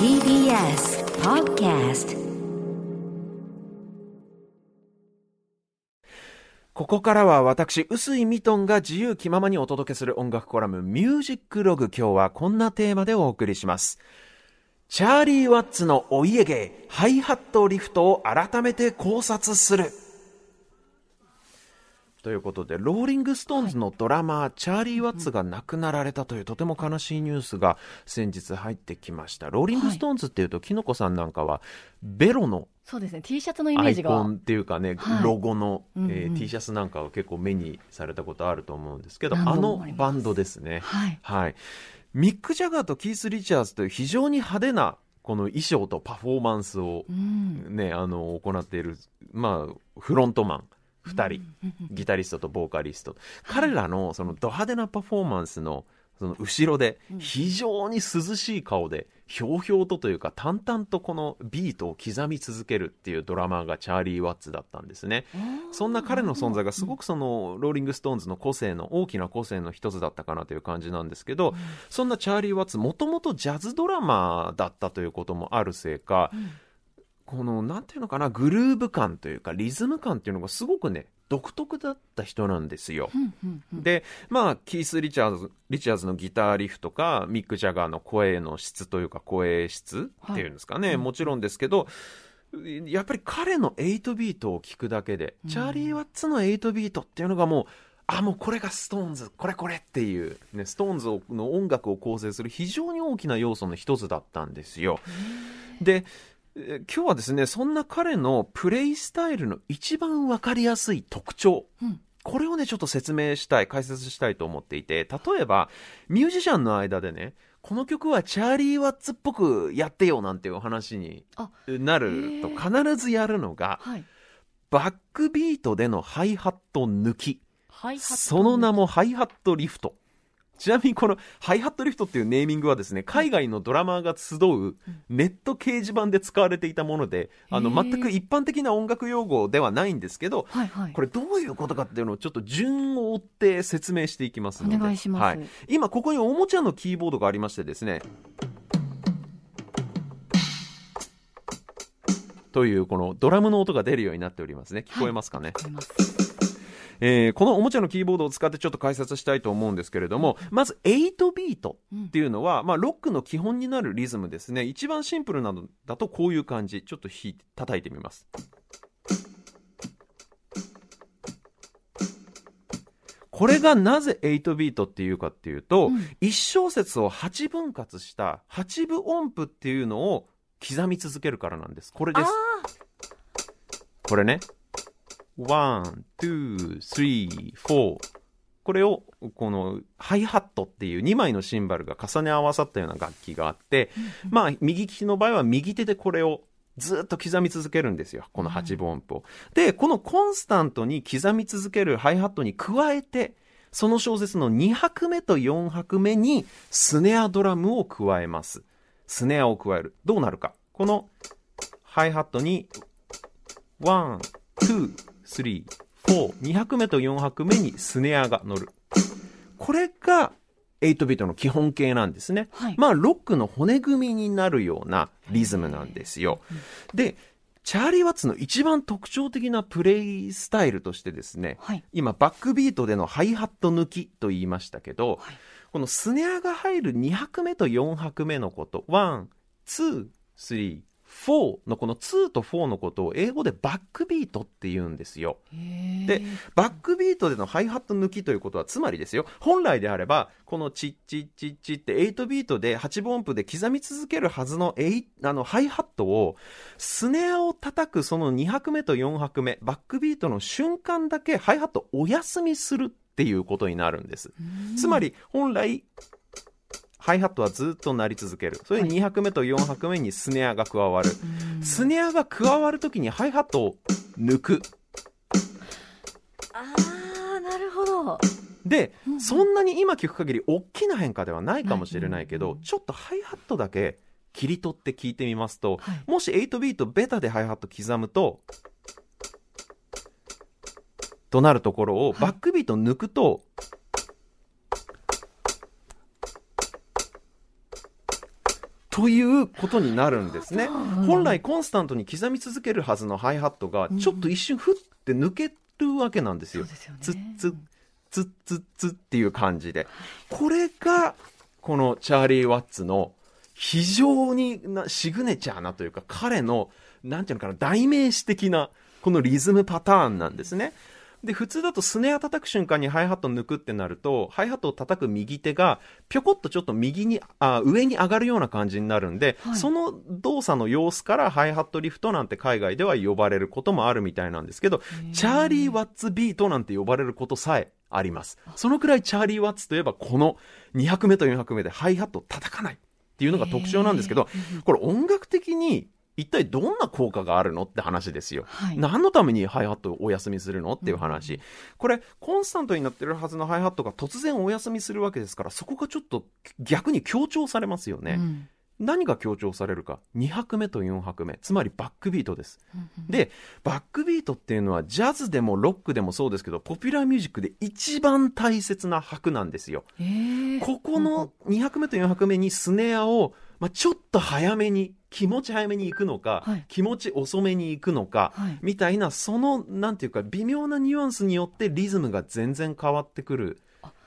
TBS Podcast ここからは私、臼井ミトンが自由気ままにお届けする音楽コラムミュージックログ今日はこんなテーマでお送りします。チャーリー・ワッツのお家芸、ハイハットリフトを改めて考察する。ということで、ローリング・ストーンズのドラマー、チャーリー・ワッツが亡くなられたというとても悲しいニュースが先日入ってきました。ローリング・ストーンズっていうと、きのこさんなんかは、ベロのそうですね。T シャツのイメージが。アイコンっていうかね、はい。ロゴの、うんうん。えー T シャツなんかは結構目にされたことあると思うんですけど、何あのバンドですね。はい。はい。ミック・ジャガーとキース・リチャーズという非常に派手なこの衣装とパフォーマンスをうん。ね、あの、行っている、まあ、フロントマン2人、ギタリストとボーカリスト。彼らのそのド派手なパフォーマンスのその後ろで非常に涼しい顔で、ひょうひょうとというか淡々とこのビートを刻み続けるっていうドラマーがチャーリー・ワッツだったんですね。そんな彼の存在がすごくそのローリング・ストーンズの個性の大きな個性の一つだったかなという感じなんですけど、そんなチャーリー・ワッツもともとジャズドラマーだったということもあるせいか、このなんていうのかなグルーヴ感というかリズム感っていうのがすごくね独特だった人なんですよ。でまあキース・リチャーズリチャーズのギターリフとかミック・ジャガーの声の質というか声質っていうんですかね、もちろんですけどやっぱり彼の8ビートを聞くだけで、チャーリー・ワッツの8ビートっていうのがもうあもうこれがストーンズこれこれっていう、ね、ストーンズの音楽を構成する非常に大きな要素の一つだったんですよ。でえー今日はですねそんな彼のプレイスタイルの一番わかりやすい特徴、うん。これをねちょっと説明したい解説したいと思っていて例えばミュージシャンの間でねこの曲はチャーリー・ワッツっぽくやってよなんていうお話にあなると必ずやるのがはい。バックビートでのハイハット抜き。その名もハイハットリフト。ちなみにこのハイハットリフトっていうネーミングはですね、海外のドラマーが集うネット掲示板で使われていたもので、あの全く一般的な音楽用語ではないんですけど、はいはいこれどういうことかっていうのをちょっと順を追って説明していきますので。お願いしますはい。今ここにおもちゃのキーボードがありましてですね、というこのドラムの音が出るようになっておりますね。聞こえますかね？わかりますえーこのおもちゃのキーボードを使ってちょっと解説したいと思うんですけれども、まず8ビートっていうのは、まあ、ロックの基本になるリズムですね。一番シンプルなのだとこういう感じ。ちょっと弾いて、叩いてみます。これがなぜ8ビートっていうかっていうと、うん1小節を8分割した8分音符っていうのを刻み続けるからなんです。これです。これね。 one, two, three, four。これを、この、ハイハットっていう2枚のシンバルが重ね合わさったような楽器があって、まあ、右利きの場合は右手でこれをずっと刻み続けるんですよ。この8分音符を。で、このコンスタントに刻み続けるハイハットに加えて、その小節の2拍目と4拍目にスネアドラムを加えます。スネアを加える。どうなるか。このハイハットに one, two, three, four、2拍目と4拍目にスネアが乗る。これが8ビートの基本形なんですね。はいまあ、ロックの骨組みになるようなリズムなんですよ。で、チャーリー・ワッツの一番特徴的なプレイスタイルとしてですね、はい今、バックビートでのハイハット抜きと言いましたけど、はいこのスネアが入る2拍目と4拍目のこと、 one, two, three, four のこの2と4のことを英語でバックビートって言うんですよ。で、バックビートでのハイハット抜きということは、つまりですよ、本来であれば、このチッチッチッチって8ビートで8分音符で刻み続けるはずの8あのハイハットを、スネアを叩くその2拍目と4拍目、バックビートの瞬間だけハイハットお休みするっていうことになるんです。つまり、本来、ハイハットはずっと鳴り続ける。それに2拍目と4拍目にスネアが加わる。スネアが加わるときにハイハットを抜く。ああなるほどで、そんなに今聞く限り大きな変化ではないかもしれないけど、ちょっとハイハットだけ切り取って聞いてみますと、はいもし8ビートベタでハイハット刻むと、となるところをはいバックビート抜くと、ということになるんですね。うん本来コンスタントに刻み続けるはずのハイハットが、ちょっと一瞬ふって抜けるわけなんですよ。ツッツッツッツッツッっていう感じで。これが、このチャーリー・ワッツの非常になシグネチャーなというか、彼の、なんていうのかな、代名詞的な、このリズムパターンなんですね。で、普通だとスネア叩く瞬間にハイハット抜くってなると、ハイハットを叩く右手が、ぴょこっとちょっと右に、あ上に上がるような感じになるんで、はい。その動作の様子からハイハットリフトなんて海外では呼ばれることもあるみたいなんですけど、チャーリー・ワッツビートなんて呼ばれることさえあります。そのくらいチャーリー・ワッツといえば、この200目と400目でハイハットを叩かないっていうのが特徴なんですけど、これ音楽的に一体どんな効果があるのって話ですよ。はい何のためにハイハットをお休みするのっていう話。これ、コンスタントになってるはずのハイハットが突然お休みするわけですから、そこがちょっと逆に強調されますよね。うん何が強調されるか？2拍目と4拍目。つまりバックビートです。で、バックビートっていうのはジャズでもロックでもそうですけど、ポピュラーミュージックで一番大切な拍なんですよ。えーここの2拍目と4拍目にスネアを、まあ、ちょっと早めに、気持ち早めに行くのか、はい気持ち遅めに行くのか、はいみたいな、その、なんていうか、微妙なニュアンスによってリズムが全然変わってくる。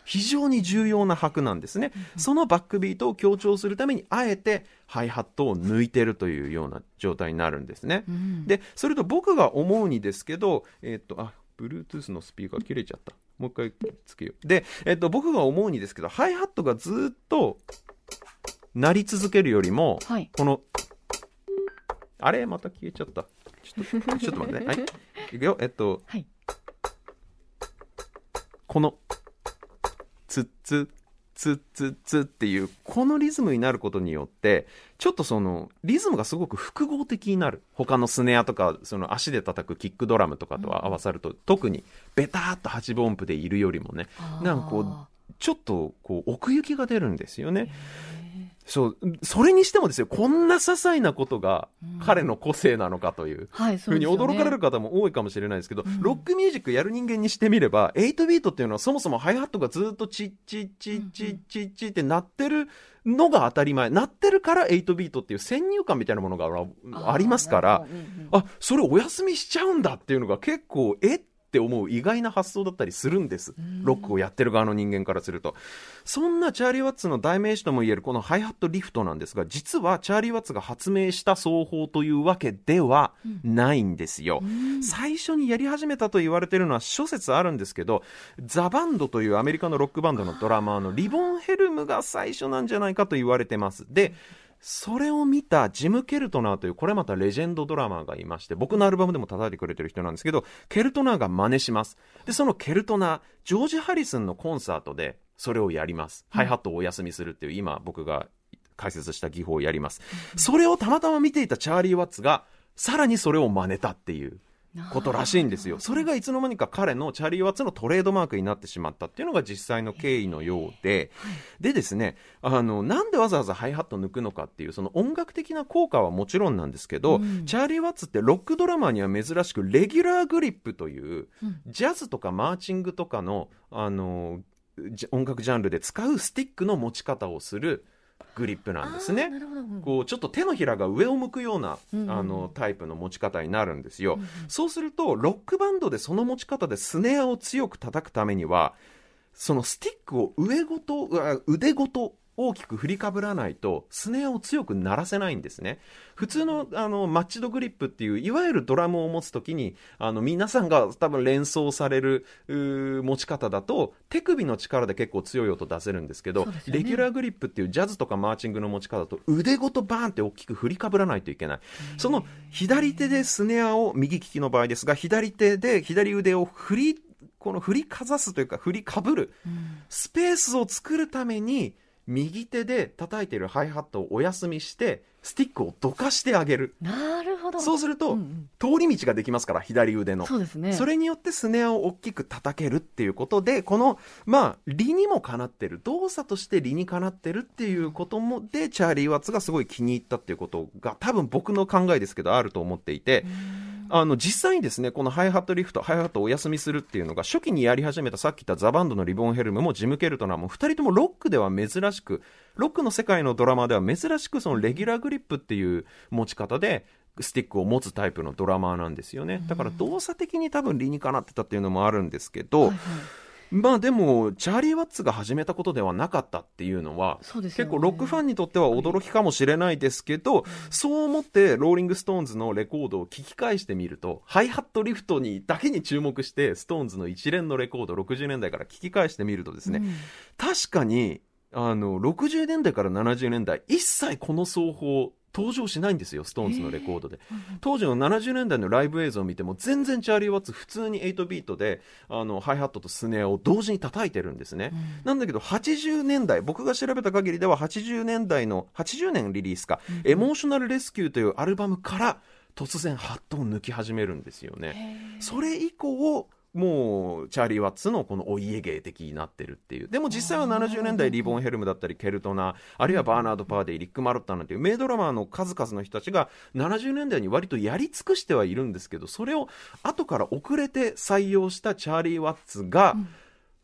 非常に重要な拍なんですね。そのバックビートを強調するために、あえてハイハットを抜いてるというような状態になるんですね。うんで、それと僕が思うにですけど、えっ、と、あ、Bluetooth のスピーカー切れちゃった。もう一回つけよう。で、えっ、と、僕が思うにですけど、ハイハットがずっと鳴り続けるよりも、はいこの、あれ？また消えちゃった。ちょっと、ちょっと待ってね。はい。いくよ。えっと、はいこの、ツッツッ、ツッツッツッっていう、このリズムになることによって、ちょっとその、リズムがすごく複合的になる。他のスネアとか、その足で叩くキックドラムとかと合わさると、特に、ベターっと8分音符でいるよりもね、なんかこうあちょっと、こう、奥行きが出るんですよね。そう、それにしてもですよ、こんな些細なことが彼の個性なのかという。ーはい、ふうに驚かれる方も多いかもしれないですけど、ロックミュージックやる人間にしてみれば、8ビートっていうのはそもそもハイハットがずっとチッチッチッチッチッチッって鳴ってるのが当たり前。鳴ってるから8ビートっていう先入観みたいなものがあありますから、あ、それお休みしちゃうんだっていうのが結構、えって思う意外な発想だったりするんです。ロックをやってる側の人間からすると。そんなチャーリー・ワッツの代名詞ともいえるこのハイハットリフトなんですが、実はチャーリー・ワッツが発明した奏法というわけではないんですよ。最初にやり始めたと言われているのは諸説あるんですけど、ザ・バンドというアメリカのロックバンドのドラマーのリボン・ヘルムが最初なんじゃないかと言われてます。で、それを見たジム・ケルトナーという、これまたレジェンドドラマーがいまして、僕のアルバムでも叩いてくれてる人なんですけど、ケルトナーが真似します。で、そのケルトナー、ジョージ・ハリスンのコンサートでそれをやります。ハイハットをお休みするっていう、今僕が解説した技法をやります。それをたまたま見ていたチャーリー・ワッツが、さらにそれを真似たっていう。ことらしいんですよ。それがいつの間にか彼のチャーリー・ワッツのトレードマークになってしまったっていうのが実際の経緯のようで、でですね、あの、なんでわざわざハイハット抜くのかっていう、その音楽的な効果はもちろんなんですけど、チャーリー・ワッツってロックドラマーには珍しく、レギュラーグリップという、ジャズとかマーチングとかの、あの、じ音楽ジャンルで使うスティックの持ち方をするグリップなんですね。こうちょっと手のひらが上を向くような、うんうんあのタイプの持ち方になるんですよ、そうするとロックバンドでその持ち方でスネアを強く叩くためにはそのスティックを上ごと腕ごと大きく振りかぶらないとスネアを強く鳴らせないんですね。普通のあのマッチドグリップっていういわゆるドラムを持つときにあの皆さんが多分連想される持ち方だと手首の力で結構強い音出せるんですけどね。レギュラーグリップっていうジャズとかマーチングの持ち方だと腕ごとバーンって大きく振りかぶらないといけない。その左手でスネアを右利きの場合ですが左手で左腕を振りこの振りかざすというか振りかぶるスペースを作るために右手で叩いているハイハットをお休みしてスティックをどかしてあげる。なるほど。そうすると、うんうん。通り道ができますから左腕の。そうですね。それによってスネアを大きく叩けるっていうことで、この、まあ、理にもかなってる、動作として理にかなってるっていうことも、で、チャーリー・ワッツがすごい気に入ったっていうことが、多分僕の考えですけど、あると思っていて、あの実際にですねこのハイハットリフトハイハットをお休みするっていうのが初期にやり始めたさっき言ったザ・バンドのリボンヘルムもジム・ケルトナーも2人ともロックでは珍しくロックの世界のドラマーでは珍しくそのレギュラーグリップっていう持ち方でスティックを持つタイプのドラマーなんですよね。だから動作的に多分理にかなってたっていうのもあるんですけど、はいはい。まあでもチャーリー・ワッツが始めたことではなかったっていうのはね。結構ロックファンにとっては驚きかもしれないですけど、そう思ってローリング・ストーンズのレコードを聞き返してみるとハイハットリフトにだけに注目してストーンズの一連のレコード60年代から聞き返してみるとですね、うん。確かにあの60年代から70年代一切この奏法登場しないんですよストーンズのレコードで、当時の70年代のライブ映像を見ても全然チャーリー・ワッツ普通に8ビートであのハイハットとスネアを同時に叩いてるんですね、なんだけど80年代僕が調べた限りでは80年代の80年リリースか「エモーショナル・レスキュー」というアルバムから突然ハットを抜き始めるんですよね。それ以降もうチャーリー・ワッツのこのお家芸的になってるっていう。でも実際は70年代レヴォン・ヘルムだったりケルトナーあるいはバーナード・パーディ、リック・マロッタなんていう名ドラマーの数々の人たちが70年代に割とやり尽くしてはいるんですけどそれを後から遅れて採用したチャーリー・ワッツが、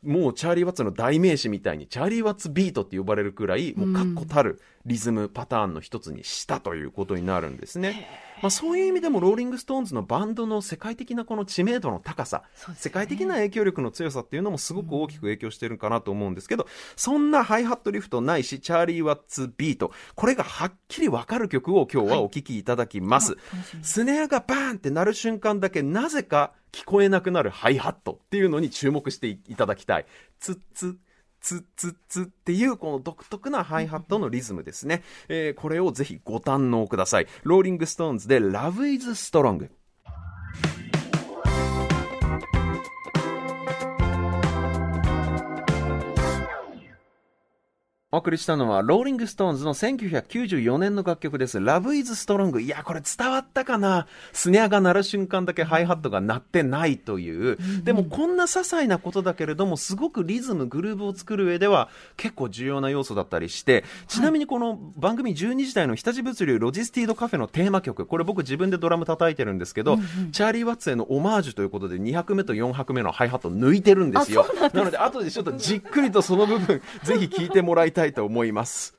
もうチャーリー・ワッツの代名詞みたいにチャーリー・ワッツビートって呼ばれるくらいもう確固たるリズムパターンの一つにしたということになるんですね。まあ、そういう意味でもローリング・ストーンズのバンドの世界的なこの知名度の高さ、ね。世界的な影響力の強さっていうのもすごく大きく影響してるかなと思うんですけど、そんなハイハットリフトないしチャーリー・ワッツビートこれがはっきり分かる曲を今日はお聴きいただきます、スネアがバーンって鳴る瞬間だけなぜか聞こえなくなるハイハットっていうのに注目していただきたい。ツッツッツッツッツっていうこの独特なハイハットのリズムですね、えーこれをぜひご堪能ください。ローリングストーンズで Love is Strong 送りしたのは、ローリングストーンズの1994年の楽曲です。Love is Strong。いや、これ伝わったかな？スネアが鳴る瞬間だけハイハットが鳴ってないという。でも、こんな些細なことだけれども、すごくリズム、グルーブを作る上では結構重要な要素だったりして、ちなみにこの番組12時台の日立物流ロジスティードカフェのテーマ曲、これ僕自分でドラム叩いてるんですけど、チャーリー・ワッツへのオマージュということで2拍目と4拍目のハイハットを抜いてるんですよ。なので、後でちょっとじっくりとその部分、ぜひ聞いてもらいたと思います。